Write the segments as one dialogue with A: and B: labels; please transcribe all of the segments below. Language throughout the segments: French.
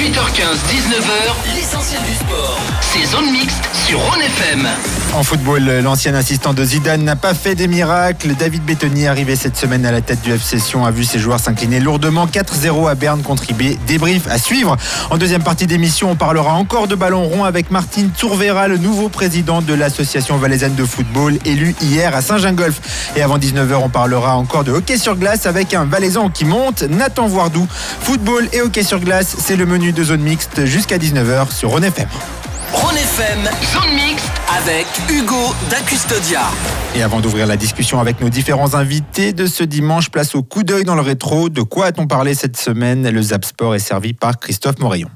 A: 18h15, 19h, l'essentiel du sport. C'est Zone Mixte sur Rhône FM.
B: En football, l'ancien assistant de Zidane n'a pas fait des miracles. David Bettoni, arrivé cette semaine à la tête du FC a vu ses joueurs s'incliner lourdement 4-0 à Berne contre IB. Débrief à suivre. En deuxième partie d'émission, on parlera encore de ballon rond avec Martine Tourvera, le nouveau président de l'association valaisanne de football, élu hier à Saint-Gingolf. Et avant 19h, on parlera encore de hockey sur glace avec un valaisan qui monte, Nathan Voardou. Football et hockey sur glace, c'est le menu de zone mixte jusqu'à 19h sur Rhône FM.
A: Avec Hugo Dacustodia.
B: Et avant d'ouvrir la discussion avec nos différents invités de ce dimanche, place au coup d'œil dans le rétro. De quoi a-t-on parlé cette semaine? Le Zap Sport est servi par Christophe Morayon.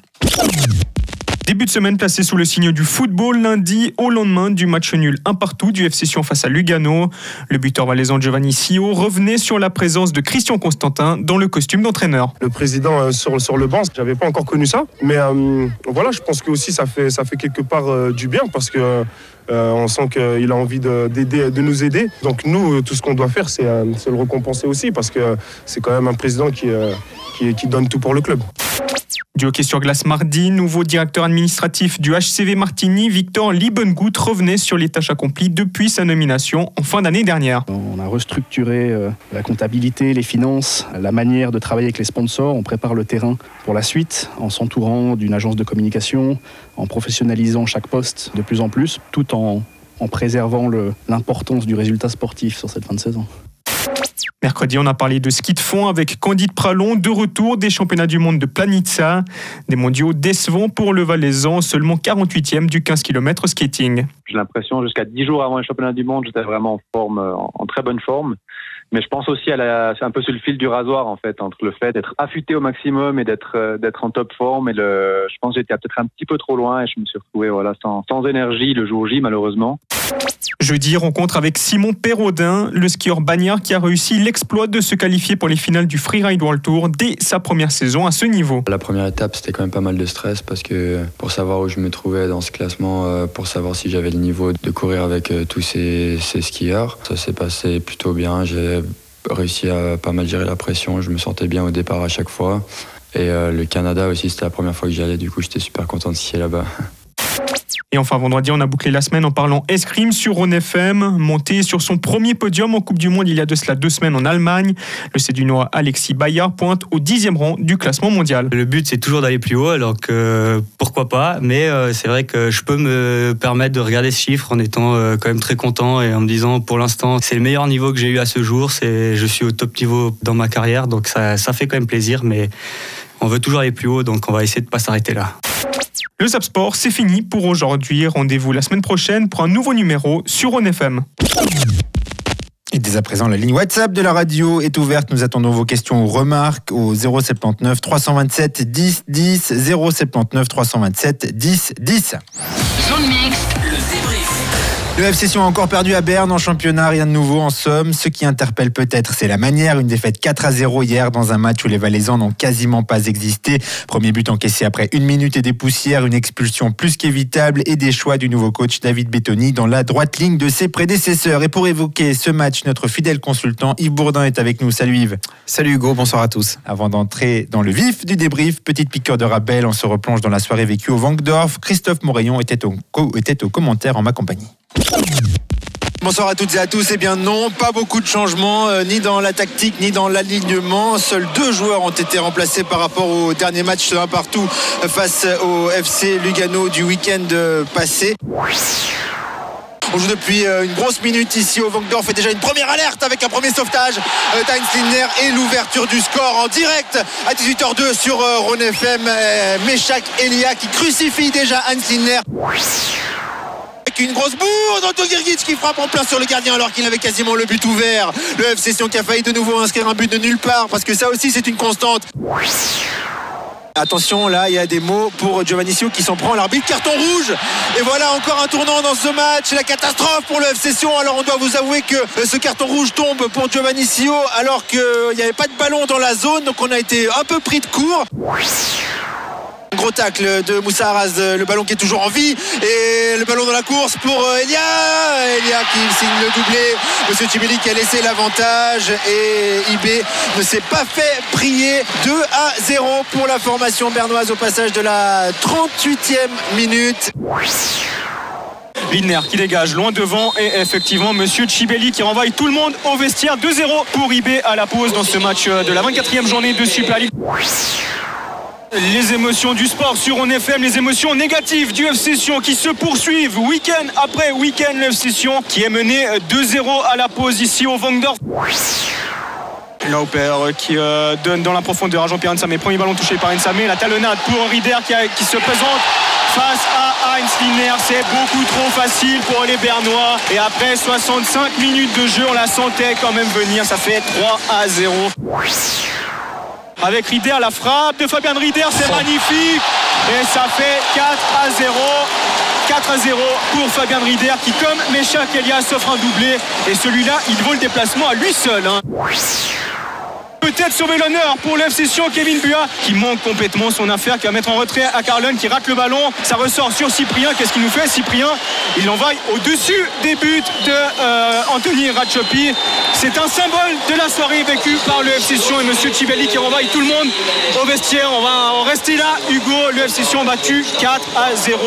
C: Début de semaine placé sous le signe du football lundi au lendemain du match nul un partout du FC Sion face à Lugano. Le buteur valaisan Giovanni Sio revenait sur la présence de Christian Constantin dans le costume d'entraîneur.
D: Le président euh, sur, sur le banc, j'avais pas encore connu ça, mais euh, voilà, je pense que aussi ça fait ça fait quelque part euh, du bien parce que on sent qu'il a envie de, d'aider- de nous aider. Donc nous, tout ce qu'on doit faire, c'est, c'est le récompenser aussi parce que c'est quand même un président qui, qui donne tout pour le club.
C: Du hockey sur glace mardi, nouveau directeur administratif du HCV Martigny, Victor Liebengut revenait sur les tâches accomplies depuis sa nomination en fin d'année dernière.
E: On a restructuré euh, la comptabilité, les finances, la manière de travailler avec les sponsors. On prépare le terrain pour la suite en s'entourant d'une agence de communication, en professionnalisant chaque poste de plus en plus, tout en, en préservant l'importance du résultat sportif sur cette fin de saison.
C: Mercredi, on a parlé de ski de fond avec Candide Pralon, de retour des championnats du monde de Planitza. Des mondiaux décevants pour le Valaisan, seulement 48e du 15 km skating.
F: J'ai l'impression jusqu'à 10 jours avant les championnats du monde, j'étais vraiment en forme, en, très bonne forme. Mais je pense aussi à la, c'est un peu sur le fil du rasoir en fait, entre le fait d'être affûté au maximum et d'être euh, d'être en top forme. Et je pense que j'étais peut-être un petit peu trop loin et je me suis retrouvé voilà sans, sans énergie le jour J malheureusement.
C: Jeudi, rencontre avec Simon Perraudin, le skieur bagnard qui a réussi l'exploit de se qualifier pour les finales du Freeride World Tour dès sa première saison à ce niveau.
G: La première étape, c'était quand même pas mal de stress parce que pour savoir où je me trouvais dans ce classement, euh, pour savoir si j'avais le niveau de courir avec euh, tous ces, ces skieurs, ça s'est passé plutôt bien. J'ai réussi à pas mal gérer la pression. Je me sentais bien au départ à chaque fois. Et euh, le Canada aussi, c'était la première fois que j'y allais. Du coup, j'étais super content de skier là-bas.
C: Et enfin, vendredi, on a bouclé la semaine en parlant escrime sur Rhône FM, monté sur son premier podium en Coupe du Monde il y a de cela deux semaines en Allemagne. Le Cédunois Alexis Bayard pointe au dixième rang du classement mondial.
H: Le but, c'est toujours d'aller plus haut, alors que pourquoi pas. Mais euh, c'est vrai que je peux me permettre de regarder ce chiffre en étant euh, quand même très content et en me disant, pour l'instant, c'est le meilleur niveau que j'ai eu à ce jour. Je suis au top niveau dans ma carrière, donc ça, ça fait quand même plaisir. Mais on veut toujours aller plus haut, donc on va essayer de pas s'arrêter là.
C: Le Zap Sport, c'est fini pour aujourd'hui. Rendez-vous la semaine prochaine pour un nouveau numéro sur Rhône FM.
B: Et dès à présent, la ligne WhatsApp de la radio est ouverte. Nous attendons vos questions ou remarques au 079 327 10 10 079 327 10 10.
A: Zone mixte, le débrief.
B: Le FC Sion a encore perdu à Berne en championnat, rien de nouveau en somme. Ce qui interpelle peut-être, c'est la manière. Une défaite 4 à 0 hier dans un match où les Valaisans n'ont quasiment pas existé. Premier but encaissé après une minute et des poussières, une expulsion plus qu'évitable et des choix du nouveau coach David Bettoni dans la droite ligne de ses prédécesseurs. Et pour évoquer ce match, notre fidèle consultant Yves Bourdin est avec nous. Salut Yves.
I: Salut Hugo, bonsoir à tous.
B: Avant d'entrer dans le vif du débrief, petite piqûre de rappel, on se replonge dans la soirée vécue au Vangdorf. Christophe Morayon était au, était au commentaire en ma compagnie. Bonsoir à toutes et à tous. Eh bien non, pas beaucoup de changements, euh, ni dans la tactique, ni dans l'alignement. Seuls deux joueurs ont été remplacés par rapport au dernier match un partout euh, face au FC Lugano du week-end euh, passé. On joue depuis une grosse minute ici au Vangdorf et déjà une première alerte avec un premier sauvetage d'Heinz et l'ouverture du score en direct à 18h02 sur Rhône FM. Meshak Elia qui crucifie déjà Heinz. Une grosse bourde, Otto Girgic qui frappe en plein sur le gardien alors qu'il avait quasiment le but ouvert. Le FC Sion qui a failli de nouveau inscrire un but de nulle part parce que ça aussi c'est une constante. Attention, là, il y a des mots pour Giovanni Sio qui s'en prend. L'arbitre, carton rouge. Et voilà encore un tournant dans ce match. La catastrophe pour le FC Sion. Alors, on doit vous avouer que ce carton rouge tombe pour Giovanni Sio alors qu'il n'y avait pas de ballon dans la zone. Donc, on a été un peu pris de court. Gros tacle de Moussa Arras, le ballon qui est toujours en vie et le ballon dans la course pour euh, Elia. Elia qui signe le doublé. Monsieur Tibeli qui a laissé l'avantage et IB ne s'est pas fait prier 2 à 0 pour la formation bernoise au passage de la 38e minute.
J: Lindner qui dégage loin devant et effectivement Monsieur Chibelli qui renvoie tout le monde au vestiaire 2-0 pour IB à la pause dans ce match de la 24e journée de Super League. Les émotions du sport sur On FM, les émotions négatives du FC Sion qui se poursuivent week-end après week-end. Le FC Sion qui est mené 2-0 à la pause ici au Vangdorf. Lauper qui euh, donne dans la profondeur à Jean-Pierre Nsamé. Premier ballon touché par Nsamé. La talonnade pour Henri Der qui, se présente face à Heinz Lindner. C'est beaucoup trop facile pour les Bernois. Et après 65 minutes de jeu, on la sentait quand même venir. Ça fait 3 à 0. Avec Rieder, la frappe de Fabien Rieder, c'est magnifique. Et ça fait 4 à 0. 4 à 0 pour Fabien Rieder qui, comme Méchac Elias, offre un doublé. Et celui-là, il vaut le déplacement à lui seul. hein. Peut-être sauver l'honneur pour l'FC Sion, Kevin Bua, qui manque complètement son affaire, qui va mettre en retrait à Carlon, qui rate le ballon. Ça ressort sur Cyprien. Qu'est-ce qu'il nous fait Cyprien, il l'envoie au-dessus des buts de euh, Anthony Ratchopi. C'est un symbole de la soirée vécue par le FC Sion et Monsieur Tibelli qui renvoie tout le monde au vestiaire. On va en rester là. Hugo, le FC Sion battu 4 à 0.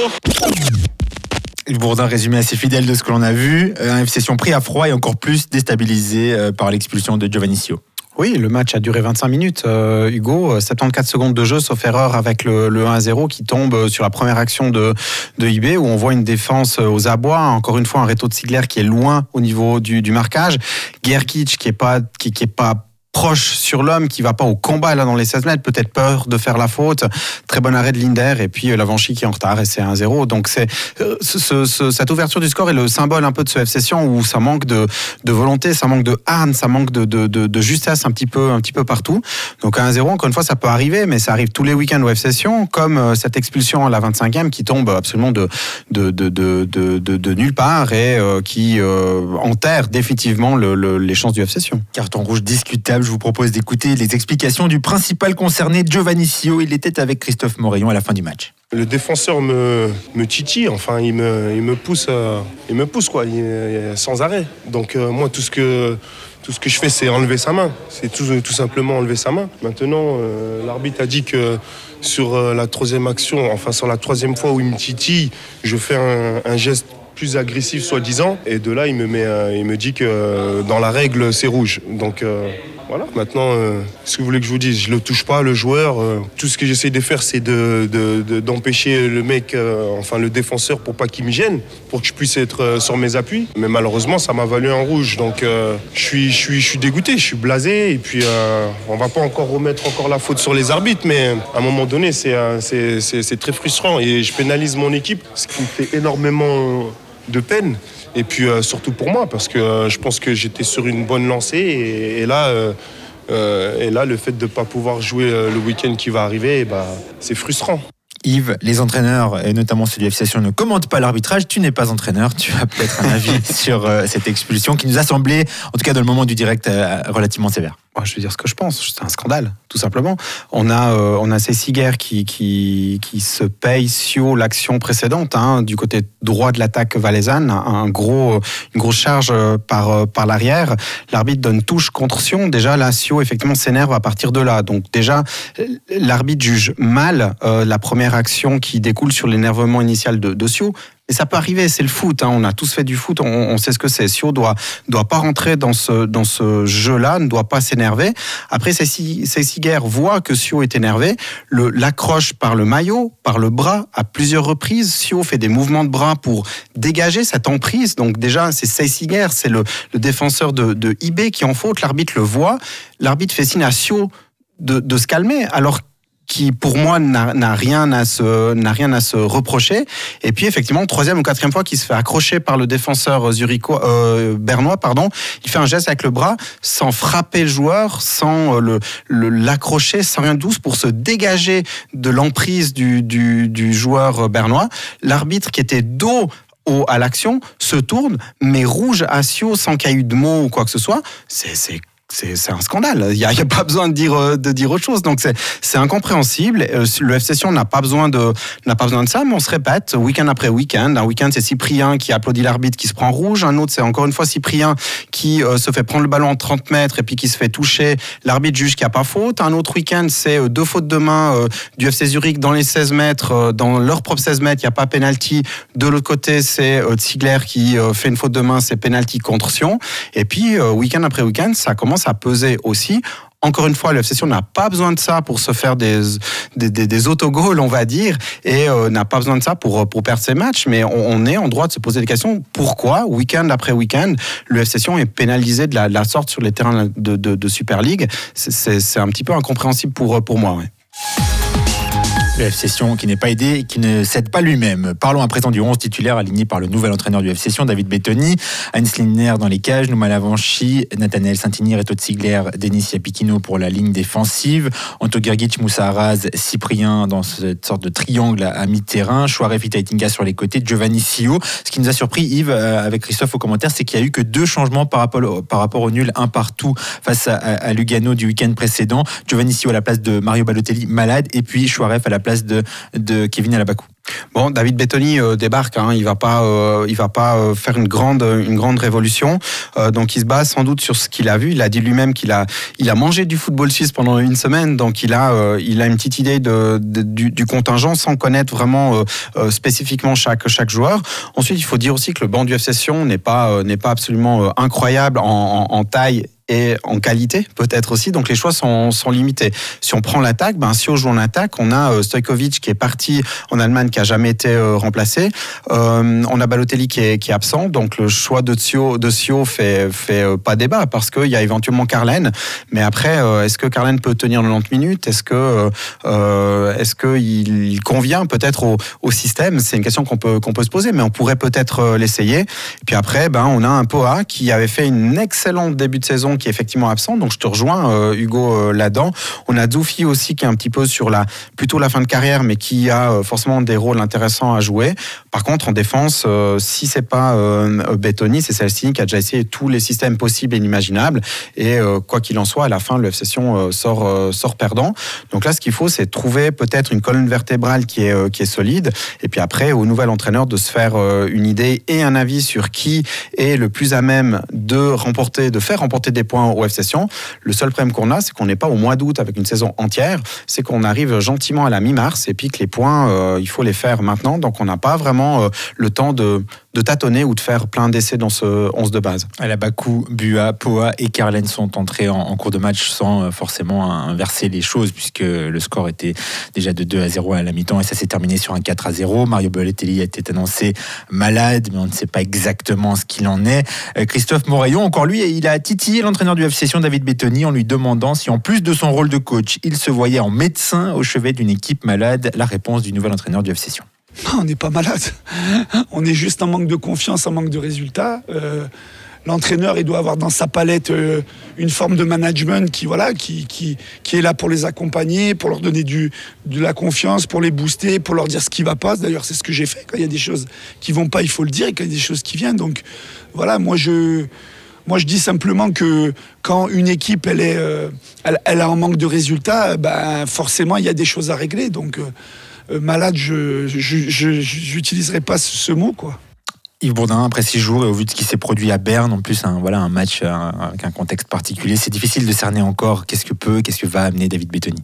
B: Bourdin résumé assez fidèle de ce que l'on a vu. Euh, Un FC pris à froid et encore plus déstabilisé euh, par l'expulsion de Giovanni Sio.
I: Oui, le match a duré 25 minutes. Euh, Hugo, euh, 74 secondes de jeu, sauf erreur avec le, le 1-0 qui tombe euh, sur la première action de, de IB, où on voit une défense euh, aux abois. Encore une fois, un réto de Sigler qui est loin au niveau du, du marquage. Gerkic qui est pas proche sur l'homme, qui va pas au combat là dans les 16 mètres, peut-être peur de faire la faute. Très bon arrêt de Linder et puis euh, Lavanchy qui est en retard et c'est 1-0. Donc c'est euh, ce- ce- ce- cette ouverture du score est le symbole un peu de ce FC Sion où ça manque de, volonté, ça manque de harne, ça manque de, justesse un petit peu un petit peu partout. Donc à 1-0, encore une fois, ça peut arriver, mais ça arrive tous les week-ends au FC Sion, comme euh, cette expulsion à la 25e qui tombe absolument de, nulle part et qui enterre définitivement le- le- les chances du FC Sion.
B: Carton rouge discutable. Je vous propose d'écouter les explications du principal concerné, Giovanni Sio. Il était avec Christophe Morayon à la fin du match.
D: Le défenseur me, titille, enfin il me, il me pousse, euh, il me pousse quoi, il- sans arrêt. Donc euh, moi tout ce que tout ce que je fais c'est enlever sa main, c'est tout, simplement enlever sa main. Maintenant euh, l'arbitre a dit que sur euh, la troisième action, enfin sur la troisième fois où il me titille, je fais un, geste plus agressif soi-disant et de là il me met, euh, il me dit que euh, dans la règle c'est rouge. Donc euh, voilà, maintenant, euh, ce que vous voulez que je vous dise, je le touche pas, le joueur. euh, tout ce que j'essaie de faire, c'est de, de- de- d'empêcher le mec, euh, enfin le défenseur, pour pas qu'il me gêne, pour que je puisse être sur mes appuis. Mais malheureusement, ça m'a valu un rouge. Donc, je suis, je suis, dégoûté, je suis blasé. Et puis, on va pas encore remettre encore la faute sur les arbitres, mais à un moment donné, c'est très frustrant. Et je pénalise mon équipe, ce qui me fait énormément de peine. Et puis euh, surtout pour moi, parce que euh, je pense que j'étais sur une bonne lancée. Et, et là, euh, et là, le fait de ne pas pouvoir jouer le week-end qui va arriver, eh ben, c'est frustrant.
B: Yves, les entraîneurs, et notamment ceux du FC Sion, ne commentent pas l'arbitrage. Tu n'es pas entraîneur. Tu as peut-être un avis sur cette expulsion qui nous a semblé, en tout cas dans le moment du direct, relativement sévère.
I: Moi, je vais dire ce que je pense. C'est un scandale, tout simplement. On a, euh, on a ces ciguerres qui, qui, qui se payent sur l'action précédente, hein, du côté droit de l'attaque valaisanne, un, gros, une grosse charge euh, par, euh, par l'arrière. L'arbitre donne touche contre Sion. Déjà, là, Sio, effectivement, s'énerve à partir de là. Donc, déjà, l'arbitre juge mal euh, la première action qui découle sur l'énervement initial de, de Sio. Mais ça peut arriver, c'est le foot. hein. On a tous fait du foot, on, on sait ce que c'est. Sio doit doit pas rentrer dans ce dans ce jeu-là, ne doit pas s'énerver. Après, Sessiguer voit que Sio est énervé, l'accroche par le maillot, par le bras à plusieurs reprises. Sio fait des mouvements de bras pour dégager cette emprise. Donc déjà, c'est Sessiguer, c'est le, le défenseur de, de IB qui en faute. L'arbitre le voit. L'arbitre fait signe à Sio de, de se calmer, alors qui pour moi n'a rien à se n'a rien à se reprocher. Et puis effectivement troisième ou quatrième fois qu'il se fait accrocher par le défenseur zurichois euh, bernois pardon il fait un geste avec le bras sans frapper le joueur sans euh, le l'accrocher sans rien de douce pour se dégager de l'emprise du, du du joueur bernois. L'arbitre qui était dos au- à l'action se tourne mais rouge à sans qu'il y ait eu de mots ou quoi que ce soit. C'est c'est un scandale. Il n'y a, pas besoin de dire, euh, de dire autre chose. Donc c'est incompréhensible. Euh, le FC Sion n'a pas, besoin de, pas besoin de ça, mais on se répète week-end après week-end. Un week-end, c'est Cyprien qui applaudit l'arbitre qui se prend rouge. Un autre, c'est encore une fois Cyprien qui euh, se fait prendre le ballon en 30 mètres et puis qui se fait toucher. L'arbitre juge qu'il n'y a pas faute. Un autre week-end, c'est deux fautes de main du FC Zurich dans les 16 mètres, dans leur propre 16 mètres, il n'y a pas penalty. De l'autre côté, c'est Ziegler qui fait une faute de main, c'est penalty contre Sion. Et puis, week-end après week-end, ça commence à peser aussi. Encore une fois, le FC n'a pas besoin de ça pour se faire des, des, autogols, on va dire, et euh, n'a pas besoin de ça pour, pour perdre ses matchs. Mais on, est en droit de se poser des questions. Pourquoi, week-end après week-end, le FC est pénalisé de la, sorte sur les terrains de, de, Super League? C'est un petit peu incompréhensible pour, pour moi.
B: Le FC Sion qui n'est pas aidé qui ne cède pas lui-même. Parlons à présent du 11 titulaire aligné par le nouvel entraîneur du FC Sion, David Bettoni. Heinz Lindner dans les cages, Nouma Lavanchi, Nathanael Saint-Inir et Todd Ziegler, Denis Yapikino pour la ligne défensive, Anto Gergic, Moussa Arraz, Cyprien dans cette sorte de triangle à mi-terrain, Chouare Fitaitinga sur les côtés, Giovanni Sio. Ce qui nous a surpris, Yves, euh, avec Christophe au commentaire, c'est qu'il y a eu que deux changements par rapport au, par nul, un partout face à, Lugano du week-end précédent. Giovanni Sio à la place de Mario Balotelli, malade, et puis Chouaref à la place de, Kevin Alabakou.
I: Bon, David Bettoni euh, débarque. Hein, il va pas, euh, il va pas euh, faire une grande, une grande révolution. donc, il se base sans doute sur ce qu'il a vu. Il a dit lui-même qu'il a, il a mangé du football suisse pendant une semaine. Donc, il a, il a une petite idée du, contingent sans connaître vraiment spécifiquement chaque chaque joueur. Ensuite, il faut dire aussi que le banc du FC Sion n'est pas, n'est pas absolument incroyable en taille et en qualité peut-être aussi. Donc les choix sont, limités. Si on prend l'attaque, ben, si on joue en attaque, on a euh, Stojkovic qui est parti en Allemagne, qui a jamais été euh, remplacé. Euh, on a Balotelli qui est, absent. Donc le choix de Sio, de Sio fait, fait pas débat parce qu'il y a éventuellement Carlen. Mais après, est-ce que Carlen peut tenir 90 minutes? Est-ce que est-ce qu'il il convient peut-être au, au, système? C'est une question qu'on peut, qu'on peut se poser, mais on pourrait peut-être l'essayer. Et puis après, ben, on a un Poa qui avait fait une excellente début de saison qui est effectivement absent. Donc je te rejoins, euh, Hugo, euh, là-dedans. On a Zoufi aussi qui est un petit peu sur la plutôt la fin de carrière, mais qui a euh, forcément des rôles intéressants à jouer. Par contre, en défense, si c'est pas Bettoni, c'est Celestini qui a déjà essayé tous les systèmes possibles et inimaginables. Et quoi qu'il en soit, à la fin, le FC Sion sort, sort perdant. Donc là, ce qu'il faut, c'est trouver peut-être une colonne vertébrale qui est, qui est solide. Et puis après, au nouvel entraîneur de se faire une idée et un avis sur qui est le plus à même de remporter, de faire remporter des points au FC Sion. Le seul problème qu'on a, c'est qu'on n'est pas au mois d'août avec une saison entière. C'est qu'on arrive gentiment à la mi-mars et puis que les points, euh, il faut les faire maintenant. Donc on n'a pas vraiment euh, le temps de, de tâtonner ou de faire plein d'essais dans ce 11 de base.
B: Bakou, Bua, Poa et Carlen sont entrés en, cours de match sans euh, forcément inverser les choses puisque le score était déjà de 2 à 0 à la mi-temps et ça s'est terminé sur un 4 à 0. Mario Balotelli a été annoncé malade mais on ne sait pas exactement ce qu'il en est. Christophe Moraillon, encore lui, il a titillé l'entraîneur du FC Sion, David Bettoni, en lui demandant si en plus de son rôle de coach, il se voyait en médecin au chevet d'une équipe malade. La réponse du nouvel entraîneur du FC Sion.
K: On n'est pas malade. On est juste en manque de confiance, en manque de résultats. Euh, l'entraîneur, il doit avoir dans sa palette euh, une forme de management qui, voilà, qui, qui, est là pour les accompagner, pour leur donner du, de la confiance, pour les booster, pour leur dire ce qui va pas. D'ailleurs, c'est ce que j'ai fait. Quand il y a des choses qui vont pas, il faut le dire. Quand il y a des choses qui viennent, donc voilà, moi je moi, je dis simplement que quand une équipe elle est, euh, elle, a un manque de résultats, ben forcément il y a des choses à régler. Donc malade, je n'utiliserai pas ce, mot quoi.
B: Yves Bourdin, après six jours et au vu de ce qui s'est produit à Berne, en plus un, un match avec un contexte particulier, c'est difficile de cerner encore qu'est-ce que peut, qu'est-ce que va amener David Bettoni.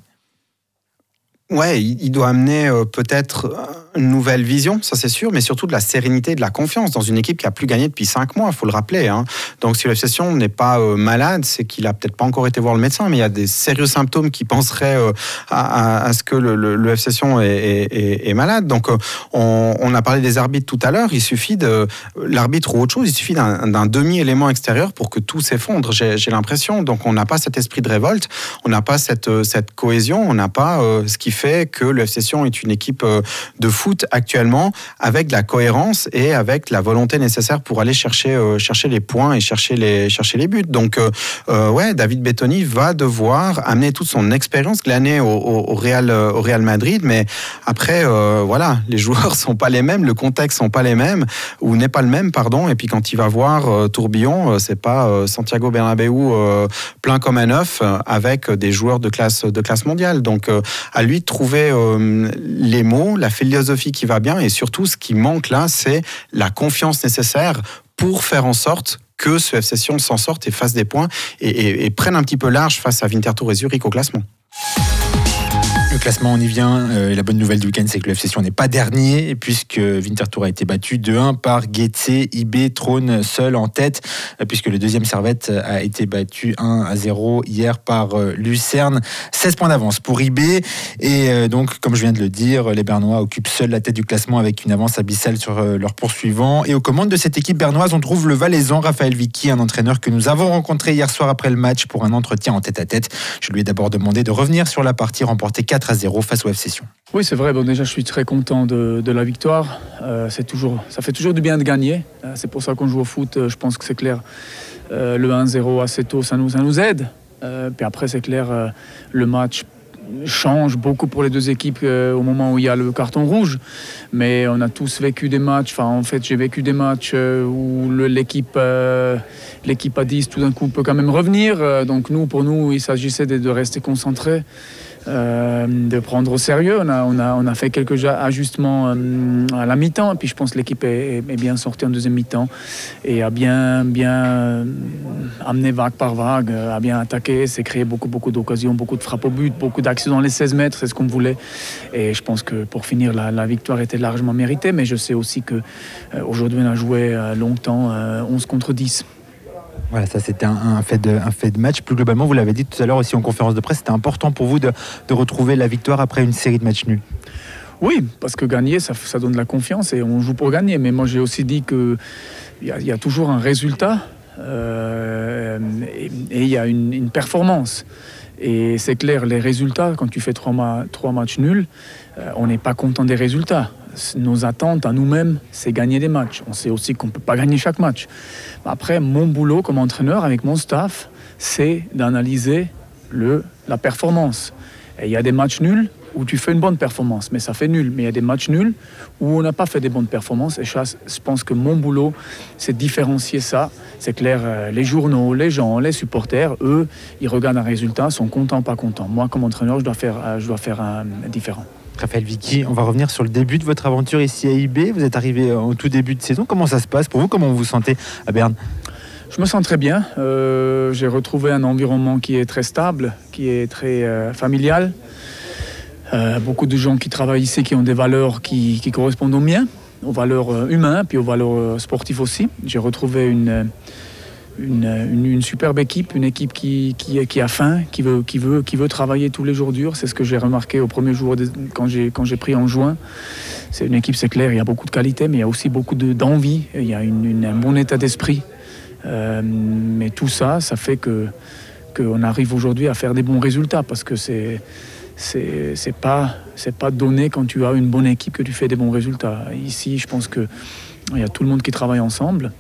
I: Ouais, il doit amener peut-être une nouvelle vision, ça c'est sûr, mais surtout de la sérénité, de la confiance dans une équipe qui a plus gagné depuis cinq mois, il faut le rappeler. Hein. Donc si l'obsession n'est pas euh, malade, c'est qu'il a peut-être pas encore été voir le médecin, mais il y a des sérieux symptômes qui penseraient euh, à, ce que le, le, Session est, malade. Donc euh, on, a parlé des arbitres tout à l'heure, il suffit de l'arbitre ou autre chose, il suffit d'un demi-élément extérieur pour que tout s'effondre, j'ai l'impression. Donc on n'a pas cet esprit de révolte, on n'a pas cette cohésion, on n'a pas ce qui fait que le FC est une équipe euh, de foot actuellement avec la cohérence et avec la volonté nécessaire pour aller chercher, euh, chercher les points et chercher les, chercher les buts. Donc, euh, ouais, David Bettoni va devoir amener toute son expérience glanée au, au, Real, au Real Madrid, mais après, voilà, les joueurs sont pas les mêmes, le contexte sont pas les mêmes, ou n'est pas le même, pardon. Et puis quand il va voir Tourbillon, c'est pas Santiago Bernabéu plein comme un œuf avec des joueurs de classe, de classe mondiale. Donc, à lui trouver les mots, la philosophie qui va bien et surtout ce qui manque là, c'est la confiance nécessaire pour faire en sorte que ce FC s'en sorte et fasse des points et, et, prenne un petit peu large face à Winterthur et Zurich au classement.
B: Le classement, on y vient. Euh, la bonne nouvelle du week-end, c'est que le FC n'est pas dernier, puisque Winterthur a été battu 2-1 par Getse. IB trône seul en tête, euh, puisque le deuxième Servette a été battu 1-0 hier par euh, Lucerne. 16 points d'avance pour IB. Et donc, comme je viens de le dire, les Bernois occupent seuls la tête du classement avec une avance abyssale sur leurs poursuivants. Et aux commandes de cette équipe bernoise, on trouve le Valaisan, Raphaël Vicky, un entraîneur que nous avons rencontré hier soir après le match pour un entretien en tête à tête. Je lui ai d'abord demandé de revenir sur la partie remportée 4 à 0 face au FC.
L: Oui, c'est vrai. Bon, déjà, je suis très content de, la victoire. Euh, c'est toujours, ça fait toujours du bien de gagner. Euh, c'est pour ça qu'on joue au foot. Euh, je pense que c'est clair. le 1-0 assez tôt, ça nous, ça nous aide. puis après, c'est clair, le match change beaucoup pour les deux équipes au moment où il y a le carton rouge. Mais on a tous vécu des matchs. Enfin, en fait, j'ai vécu des matchs où l'équipe, l'équipe à 10 tout d'un coup peut quand même revenir. donc nous, pour nous, il s'agissait de, de rester concentrés. Euh, de prendre au sérieux. On a, on a, on a fait quelques ajustements euh, à la mi-temps, et puis je pense que l'équipe est, bien sortie en deuxième mi-temps et a bien, bien euh, amené vague par vague, a bien attaqué, s'est créé beaucoup, beaucoup d'occasions, beaucoup de frappes au but, beaucoup d'actions dans les 16 mètres, c'est ce qu'on voulait. Et je pense que pour finir, la, victoire était largement méritée, mais je sais aussi qu'aujourd'hui, on a joué longtemps 11 contre 10.
B: Voilà, ça c'était un, fait de, match. Plus globalement, vous l'avez dit tout à l'heure aussi en conférence de presse, c'était important pour vous de, retrouver la victoire après une série de matchs nuls.
L: Oui, parce que gagner, ça, donne de la confiance et on joue pour gagner. Mais moi, j'ai aussi dit qu'il y, y, a toujours un résultat euh, et il y a une, performance. Et c'est clair, les résultats, quand tu fais trois, matchs nuls, euh, on n'est pas content des résultats nos attentes à nous-mêmes, c'est gagner des matchs. On sait aussi qu'on ne peut pas gagner chaque match. Après, mon boulot comme entraîneur avec mon staff, c'est d'analyser la performance. Il y a des matchs nuls où tu fais une bonne performance, mais ça fait nul. Mais il y a des matchs nuls où on n'a pas fait des bonnes performances. Et je pense que mon boulot, c'est différencier ça. C'est clair, euh, les journaux, les gens, les supporters, eux, ils regardent un résultat, sont contents, pas contents. Moi, comme entraîneur, je dois faire, euh, je dois faire un différent.
B: Raphaël Vicky, on va revenir sur le début de votre aventure ici à IB. Vous êtes arrivé au tout début de saison. Comment ça se passe pour vous? Comment vous vous sentez à Berne?
L: Je me sens très bien. Euh, j'ai retrouvé un environnement qui est très stable, qui est très euh, familial. Euh, beaucoup de gens qui travaillent ici qui ont des valeurs qui, qui correspondent aux miens, aux valeurs humaines, puis aux valeurs sportives aussi. J'ai retrouvé une, une, superbe équipe, une équipe qui, qui, a faim, qui veut, qui, veut, qui veut travailler tous les jours durs. C'est ce que j'ai remarqué au premier jour quand j'ai, quand j'ai pris en juin. C'est une équipe, c'est clair, il y a beaucoup de qualité, mais il y a aussi beaucoup d'envie, il y a un bon état d'esprit. Euh, mais tout ça, ça fait que qu'on arrive aujourd'hui à faire des bons résultats parce que c'est c'est pas c'est pas donné quand tu as une bonne équipe que tu fais des bons résultats. Ici, je pense que il y a tout le monde qui travaille ensemble.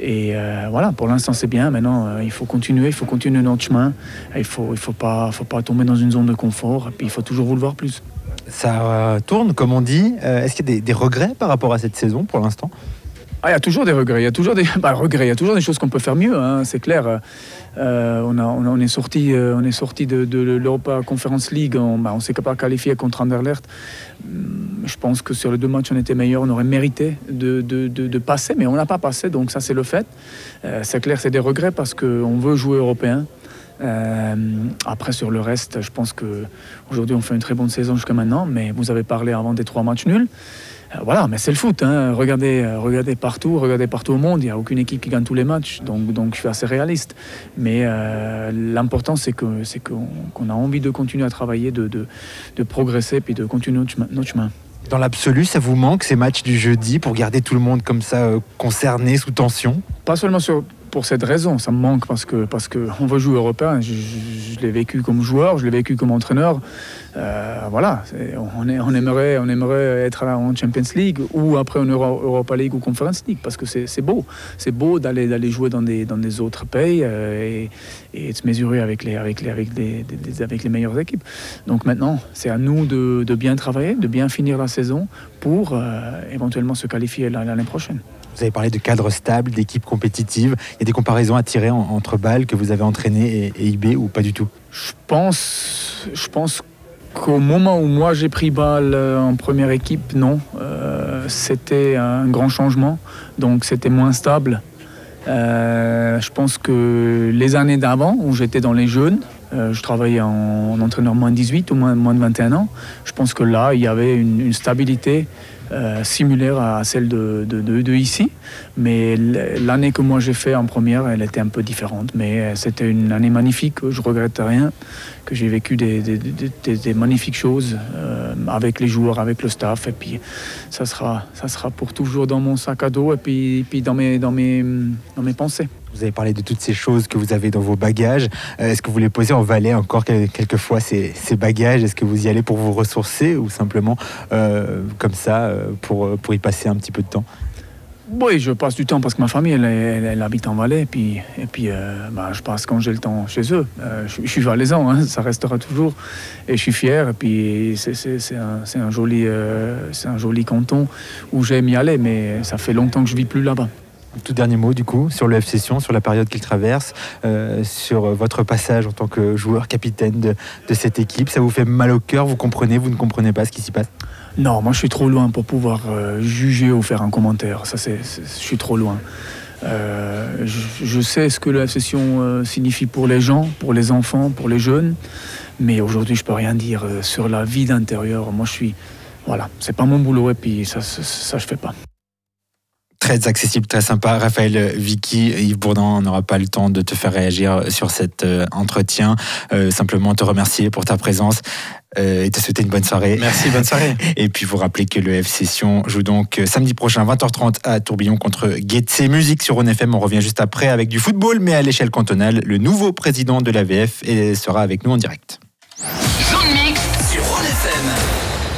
L: Et euh, voilà, pour l'instant c'est bien. Maintenant, euh, il faut continuer, il faut continuer notre chemin. Il faut, il faut pas, faut pas tomber dans une zone de confort. Et puis il faut toujours vouloir plus.
B: Ça euh, tourne, comme on dit. Est-ce qu'il y a des regrets par rapport à cette saison pour l'instant?
L: Ah, il y a toujours des regrets, il y a toujours des bah, regrets, il y a toujours des choses qu'on peut faire mieux, hein, c'est clair. Euh, on, a, on, est sorti, euh, on est sorti de, l'Europa Conference League, on, bah, on s'est pas qualifié contre Anderlecht. Hum, je pense que sur les deux matchs, on était meilleur, on aurait mérité de, de passer, mais on n'a pas passé, donc ça c'est le fait. Euh, c'est clair, c'est des regrets parce qu'on veut jouer européen. après, sur le reste, je pense qu'aujourd'hui, on fait une très bonne saison jusqu'à maintenant, mais vous avez parlé avant des trois matchs nuls. Euh, voilà, mais c'est le foot. Hein. Regardez, euh, regardez partout, regardez partout au monde. Il n'y a aucune équipe qui gagne tous les matchs. Donc, donc je suis assez réaliste. Mais euh, l'important, c'est que c'est qu'on a envie de continuer à travailler, de, de, de progresser, puis de continuer notre chemin.
B: Dans l'absolu, ça vous manque ces matchs du jeudi pour garder tout le monde comme ça concerné, sous tension?
L: Pas seulement sur pour cette raison. Ça me manque parce que parce que on veut jouer européen. Je, l'ai vécu comme joueur, je l'ai vécu comme entraîneur. Euh, voilà, on, est- on aimerait on aimerait être en Champions League ou après en Euro- Europa League ou Conference League parce que c'est beau. C'est beau d'aller d'aller jouer dans des dans des autres pays euh, et, et de se mesurer avec les avec les avec les, avec les meilleures équipes. Donc maintenant, c'est à nous de, bien travailler, de bien finir la saison pour euh, éventuellement se qualifier la- l'année prochaine.
B: Vous avez parlé de cadre stable, d'équipe compétitive. Il y a des comparaisons à tirer en- entre Bâle que vous avez entraîné et, IB ou pas du tout?
L: Je pense, je pense qu'au moment où moi j'ai pris balle euh, en première équipe, non. Euh, c'était un grand changement, donc c'était moins stable. Euh, je pense que les années d'avant, où j'étais dans les jeunes, je travaillais en, en entraîneur moins de 18 ou moins, de 21 ans, je pense que là, il y avait une stabilité euh, similaire à celle de, ici. Mais l'année que moi j'ai fait en première, elle était un peu différente. Mais euh, c'était une année magnifique, je regrette rien, que j'ai vécu des- des magnifiques choses euh, avec les joueurs, avec le staff. Et puis ça sera, ça sera pour toujours dans mon sac à dos et puis, puis dans, mes, dans, mes, dans mes pensées.
B: Vous avez parlé de toutes ces choses que vous avez dans vos bagages. Euh, Est-ce que vous les posez en valet encore quel- quelquefois ces, bagages? Est-ce que vous y allez pour vous ressourcer ou simplement euh, comme ça euh, pour, pour y passer un petit peu de temps?
L: Oui, je passe du temps parce que ma famille, elle, habite en Valais. Et puis, et puis bah, je passe quand j'ai le temps chez eux. Je, suis valaisan, hein, ça restera toujours. Et je suis fier. Et puis, c'est- un, un, joli, un joli canton où j'aime y aller. Mais ça fait longtemps que je vis plus là-bas.
B: Tout dernier mot du coup sur le F Session, sur la période qu'il traverse, euh, sur votre passage en tant que joueur capitaine de, de cette équipe. Ça vous fait mal au cœur Vous comprenez Vous ne comprenez pas ce qui s'y passe?
L: Non, moi je suis trop loin pour pouvoir euh, juger ou faire un commentaire. Ça, c'est, c'est- je suis trop loin. Euh, je, je sais ce que la session euh, signifie pour les gens, pour les enfants, pour les jeunes, mais aujourd'hui je peux rien dire euh, sur la vie d'intérieur. Moi je suis, voilà, c'est pas mon boulot et puis ça, ça, ça, je fais pas.
B: Très accessible, très sympa. Raphaël Vicky, Yves Bourdin, on n'aura pas le temps de te faire réagir sur cet euh, entretien. Euh, simplement te remercier pour ta présence euh, et te souhaiter une bonne soirée.
I: Merci, bonne soirée.
B: Et puis vous rappeler que le F Session joue donc euh, samedi prochain 20h30 à Tourbillon contre Getse Musique sur ONFM. On revient juste après avec du football, mais à l'échelle cantonale. Le nouveau président de l'AVF sera avec nous en direct.
A: Zone